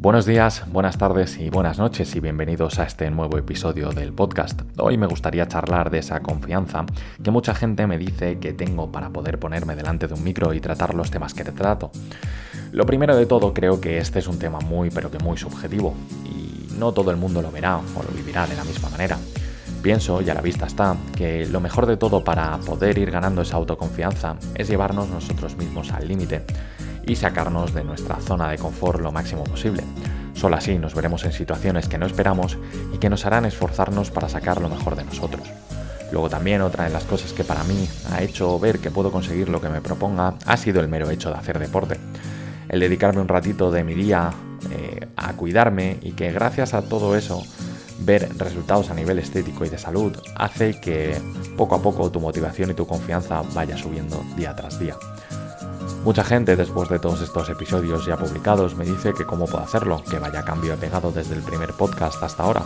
Buenos días, buenas tardes y buenas noches y bienvenidos a este nuevo episodio del podcast. Hoy me gustaría charlar de esa confianza que mucha gente me dice que tengo para poder ponerme delante de un micro y tratar los temas que te trato. Lo primero de todo creo que este es un tema muy pero que muy subjetivo y no todo el mundo lo verá o lo vivirá de la misma manera. Pienso, y a la vista está, que lo mejor de todo para poder ir ganando esa autoconfianza es llevarnos nosotros mismos al límite y sacarnos de nuestra zona de confort lo máximo posible. Solo así nos veremos en situaciones que no esperamos y que nos harán esforzarnos para sacar lo mejor de nosotros. Luego también otra de las cosas que para mí ha hecho ver que puedo conseguir lo que me proponga ha sido el mero hecho de hacer deporte. El dedicarme un ratito de mi día eh, a cuidarme y que gracias a todo eso ver resultados a nivel estético y de salud hace que poco a poco tu motivación y tu confianza vaya subiendo día tras día. Mucha gente después de todos estos episodios ya publicados me dice que cómo puedo hacerlo, que vaya cambio pegado desde el primer podcast hasta ahora.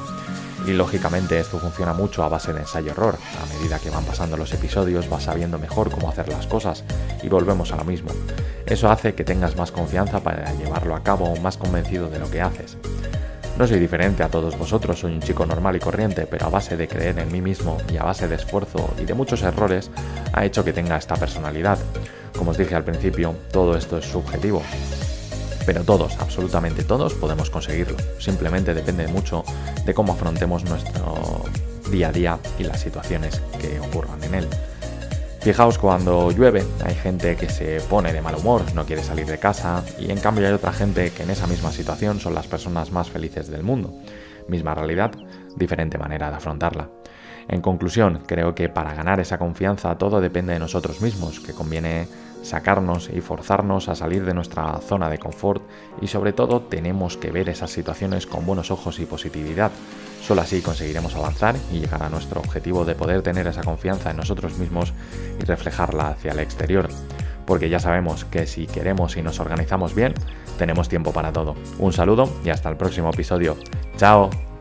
Y lógicamente esto funciona mucho a base de ensayo-error. A medida que van pasando los episodios vas sabiendo mejor cómo hacer las cosas y volvemos a lo mismo. Eso hace que tengas más confianza para llevarlo a cabo más convencido de lo que haces. No soy diferente a todos vosotros, soy un chico normal y corriente, pero a base de creer en mí mismo y a base de esfuerzo y de muchos errores ha hecho que tenga esta personalidad. Como os dije al principio, todo esto es subjetivo. Pero todos, absolutamente todos, podemos conseguirlo. Simplemente depende mucho de cómo afrontemos nuestro día a día y las situaciones que ocurran en él. Fijaos cuando llueve, hay gente que se pone de mal humor, no quiere salir de casa, y en cambio hay otra gente que en esa misma situación son las personas más felices del mundo. Misma realidad, diferente manera de afrontarla. En conclusión, creo que para ganar esa confianza todo depende de nosotros mismos, que conviene sacarnos y forzarnos a salir de nuestra zona de confort y sobre todo tenemos que ver esas situaciones con buenos ojos y positividad. Solo así conseguiremos avanzar y llegar a nuestro objetivo de poder tener esa confianza en nosotros mismos y reflejarla hacia el exterior. Porque ya sabemos que si queremos y nos organizamos bien, tenemos tiempo para todo. Un saludo y hasta el próximo episodio. ¡Chao!